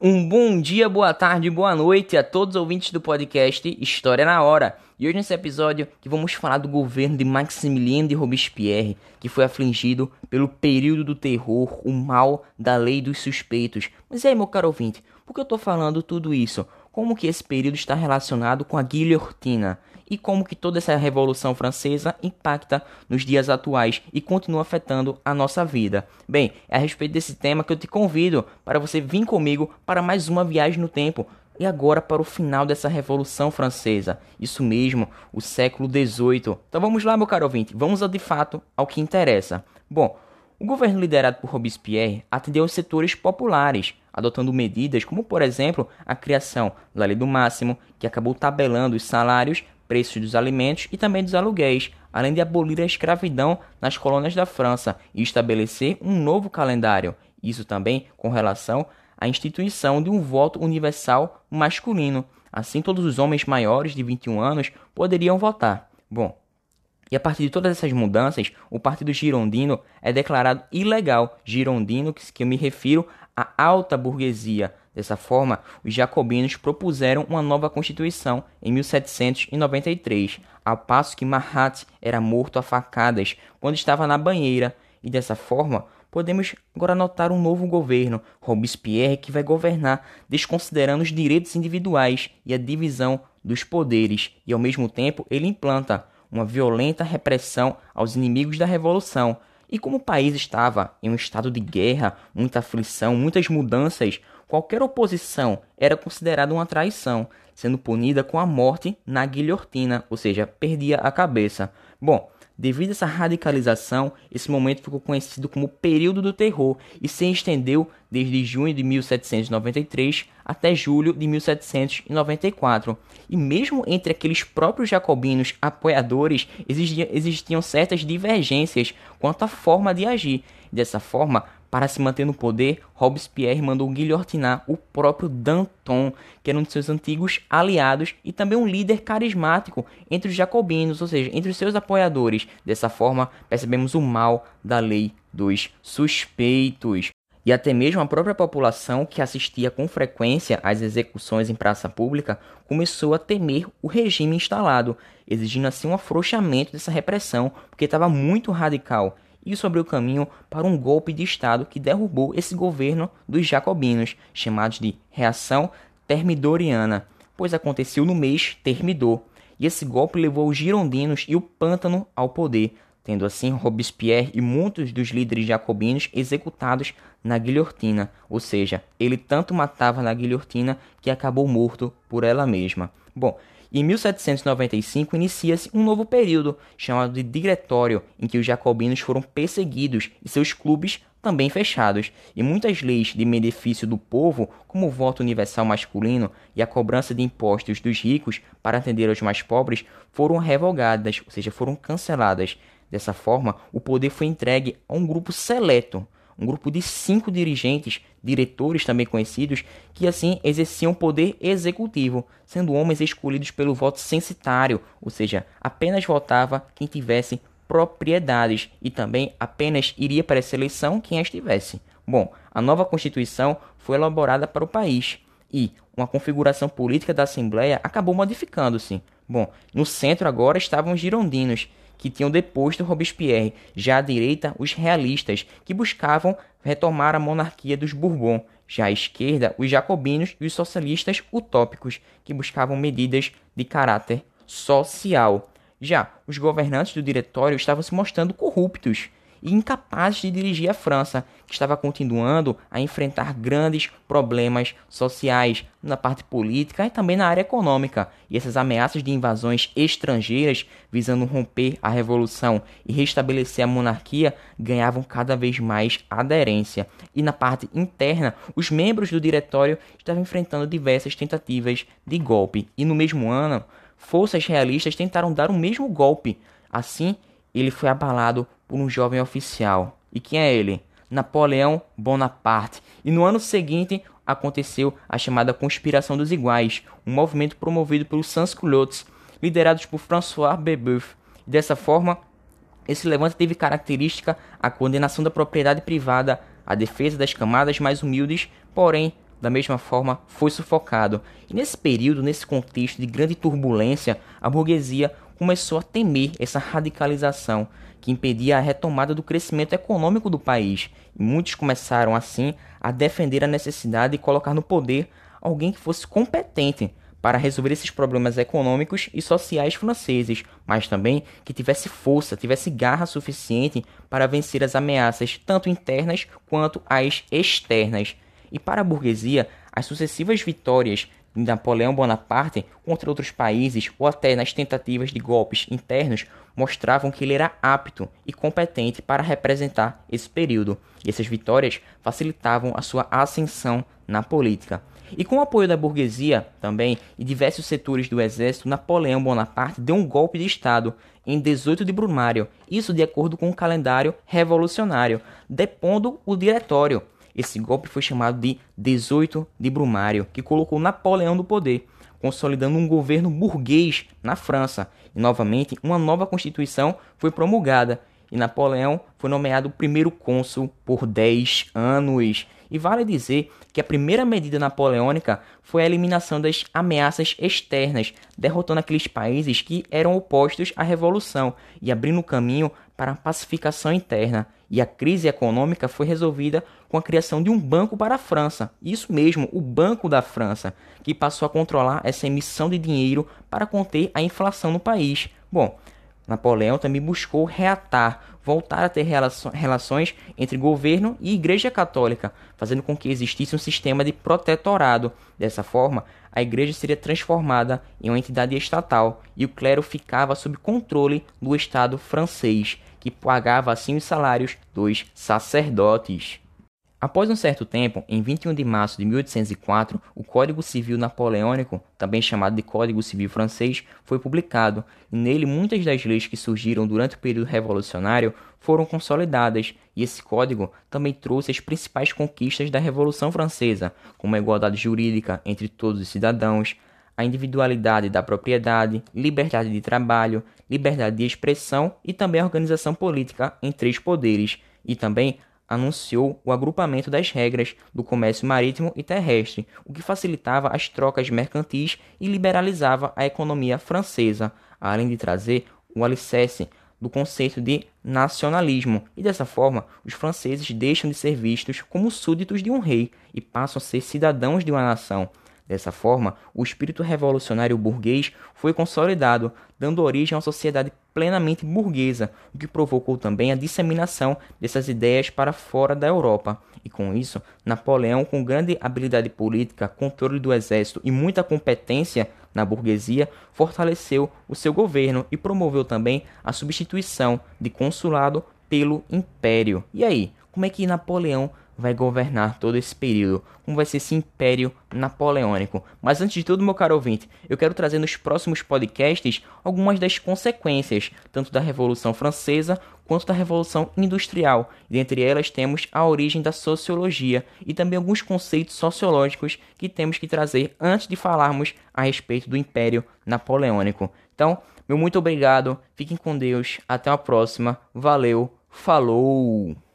Um bom dia, boa tarde, boa noite a todos os ouvintes do podcast História na Hora. E hoje nesse episódio que vamos falar do governo de Maximilien de Robespierre, que foi afligido pelo período do terror, o mal da lei dos suspeitos. Mas e aí, meu caro ouvinte, por que eu tô falando tudo isso? Como que esse período está relacionado com a guilhotina? e como que toda essa revolução francesa impacta nos dias atuais e continua afetando a nossa vida. Bem, é a respeito desse tema que eu te convido para você vir comigo para mais uma viagem no tempo. E agora para o final dessa Revolução Francesa. Isso mesmo, o século XVIII. Então vamos lá, meu caro ouvinte, vamos de fato ao que interessa. Bom, o governo liderado por Robespierre atendeu aos setores populares, adotando medidas como, por exemplo, a criação da Lei do Máximo, que acabou tabelando os salários preços dos alimentos e também dos aluguéis, além de abolir a escravidão nas colônias da França e estabelecer um novo calendário. Isso também com relação à instituição de um voto universal masculino. Assim, todos os homens maiores de 21 anos poderiam votar. Bom, e a partir de todas essas mudanças, o Partido Girondino é declarado ilegal. Girondino, que eu me refiro à alta burguesia, Dessa forma, os jacobinos propuseram uma nova constituição em 1793, ao passo que Marat era morto a facadas quando estava na banheira, e dessa forma podemos agora notar um novo governo, Robespierre, que vai governar desconsiderando os direitos individuais e a divisão dos poderes, e ao mesmo tempo ele implanta uma violenta repressão aos inimigos da revolução. E como o país estava em um estado de guerra, muita aflição, muitas mudanças, Qualquer oposição era considerada uma traição, sendo punida com a morte na guilhotina, ou seja, perdia a cabeça. Bom, devido a essa radicalização, esse momento ficou conhecido como período do terror e se estendeu desde junho de 1793 até julho de 1794. E mesmo entre aqueles próprios jacobinos apoiadores existiam, existiam certas divergências quanto à forma de agir. Dessa forma, para se manter no poder, Robespierre mandou guilhotinar o próprio Danton, que era um de seus antigos aliados e também um líder carismático entre os jacobinos, ou seja, entre os seus apoiadores. Dessa forma, percebemos o mal da lei dos suspeitos. E até mesmo a própria população, que assistia com frequência às execuções em praça pública, começou a temer o regime instalado, exigindo assim um afrouxamento dessa repressão, porque estava muito radical isso abriu caminho para um golpe de Estado que derrubou esse governo dos jacobinos, chamados de Reação Termidoriana, pois aconteceu no mês Termidor, e esse golpe levou os girondinos e o pântano ao poder, tendo assim Robespierre e muitos dos líderes jacobinos executados na guilhotina, ou seja, ele tanto matava na guilhotina que acabou morto por ela mesma. Bom, em 1795 inicia-se um novo período, chamado de Diretório, em que os jacobinos foram perseguidos e seus clubes também fechados, e muitas leis de benefício do povo, como o voto universal masculino e a cobrança de impostos dos ricos para atender aos mais pobres, foram revogadas, ou seja, foram canceladas. Dessa forma, o poder foi entregue a um grupo seleto, um grupo de cinco dirigentes, diretores também conhecidos, que assim exerciam poder executivo, sendo homens escolhidos pelo voto censitário, ou seja, apenas votava quem tivesse propriedades e também apenas iria para essa eleição quem as tivesse. Bom, a nova Constituição foi elaborada para o país e uma configuração política da Assembleia acabou modificando-se. Bom, no centro agora estavam os girondinos, que tinham deposto Robespierre, já à direita, os realistas, que buscavam retomar a monarquia dos Bourbon, já à esquerda, os jacobinos e os socialistas utópicos, que buscavam medidas de caráter social. Já os governantes do diretório estavam se mostrando corruptos e incapazes de dirigir a França, que estava continuando a enfrentar grandes problemas sociais na parte política e também na área econômica. E essas ameaças de invasões estrangeiras visando romper a revolução e restabelecer a monarquia ganhavam cada vez mais aderência. E na parte interna, os membros do diretório estavam enfrentando diversas tentativas de golpe. E no mesmo ano, forças realistas tentaram dar o mesmo golpe. Assim, ele foi abalado por um jovem oficial. E quem é ele? Napoleão Bonaparte. E no ano seguinte aconteceu a chamada Conspiração dos Iguais, um movimento promovido pelos sans-culottes, liderados por François Babeuf. Dessa forma, esse levante teve característica a condenação da propriedade privada, a defesa das camadas mais humildes, porém da mesma forma, foi sufocado. E nesse período, nesse contexto de grande turbulência, a burguesia começou a temer essa radicalização que impedia a retomada do crescimento econômico do país. E muitos começaram, assim, a defender a necessidade de colocar no poder alguém que fosse competente para resolver esses problemas econômicos e sociais franceses, mas também que tivesse força, tivesse garra suficiente para vencer as ameaças tanto internas quanto as externas. E para a burguesia, as sucessivas vitórias de Napoleão Bonaparte contra outros países ou até nas tentativas de golpes internos mostravam que ele era apto e competente para representar esse período. E essas vitórias facilitavam a sua ascensão na política. E com o apoio da burguesia também e diversos setores do exército, Napoleão Bonaparte deu um golpe de Estado em 18 de Brumário, isso de acordo com o calendário revolucionário, depondo o diretório. Esse golpe foi chamado de 18 de Brumário, que colocou Napoleão no poder, consolidando um governo burguês na França. E novamente, uma nova constituição foi promulgada e Napoleão foi nomeado primeiro cônsul por 10 anos. E vale dizer que a primeira medida napoleônica foi a eliminação das ameaças externas, derrotando aqueles países que eram opostos à revolução e abrindo caminho para a pacificação interna. E a crise econômica foi resolvida com a criação de um banco para a França. Isso mesmo, o Banco da França, que passou a controlar essa emissão de dinheiro para conter a inflação no país. Bom, Napoleão também buscou reatar, voltar a ter relações entre governo e Igreja Católica, fazendo com que existisse um sistema de protetorado. Dessa forma, a igreja seria transformada em uma entidade estatal e o clero ficava sob controle do Estado francês, que pagava assim os salários dos sacerdotes. Após um certo tempo, em 21 de março de 1804, o Código Civil Napoleônico, também chamado de Código Civil Francês, foi publicado, e nele muitas das leis que surgiram durante o período revolucionário foram consolidadas, e esse código também trouxe as principais conquistas da Revolução Francesa, como a igualdade jurídica entre todos os cidadãos, a individualidade da propriedade, liberdade de trabalho, liberdade de expressão e também a organização política em três poderes, e também anunciou o agrupamento das regras do comércio marítimo e terrestre, o que facilitava as trocas mercantis e liberalizava a economia francesa, além de trazer o alicerce do conceito de nacionalismo, e dessa forma os franceses deixam de ser vistos como súditos de um rei e passam a ser cidadãos de uma nação. Dessa forma, o espírito revolucionário burguês foi consolidado, dando origem a uma sociedade plenamente burguesa, o que provocou também a disseminação dessas ideias para fora da Europa. E com isso, Napoleão, com grande habilidade política, controle do exército e muita competência na burguesia, fortaleceu o seu governo e promoveu também a substituição de consulado pelo império. E aí, como é que Napoleão vai governar todo esse período, como vai ser esse império napoleônico. Mas antes de tudo, meu caro ouvinte, eu quero trazer nos próximos podcasts algumas das consequências, tanto da Revolução Francesa quanto da Revolução Industrial. Dentre elas temos a origem da sociologia e também alguns conceitos sociológicos que temos que trazer antes de falarmos a respeito do Império Napoleônico. Então, meu muito obrigado, fiquem com Deus, até a próxima, valeu, falou!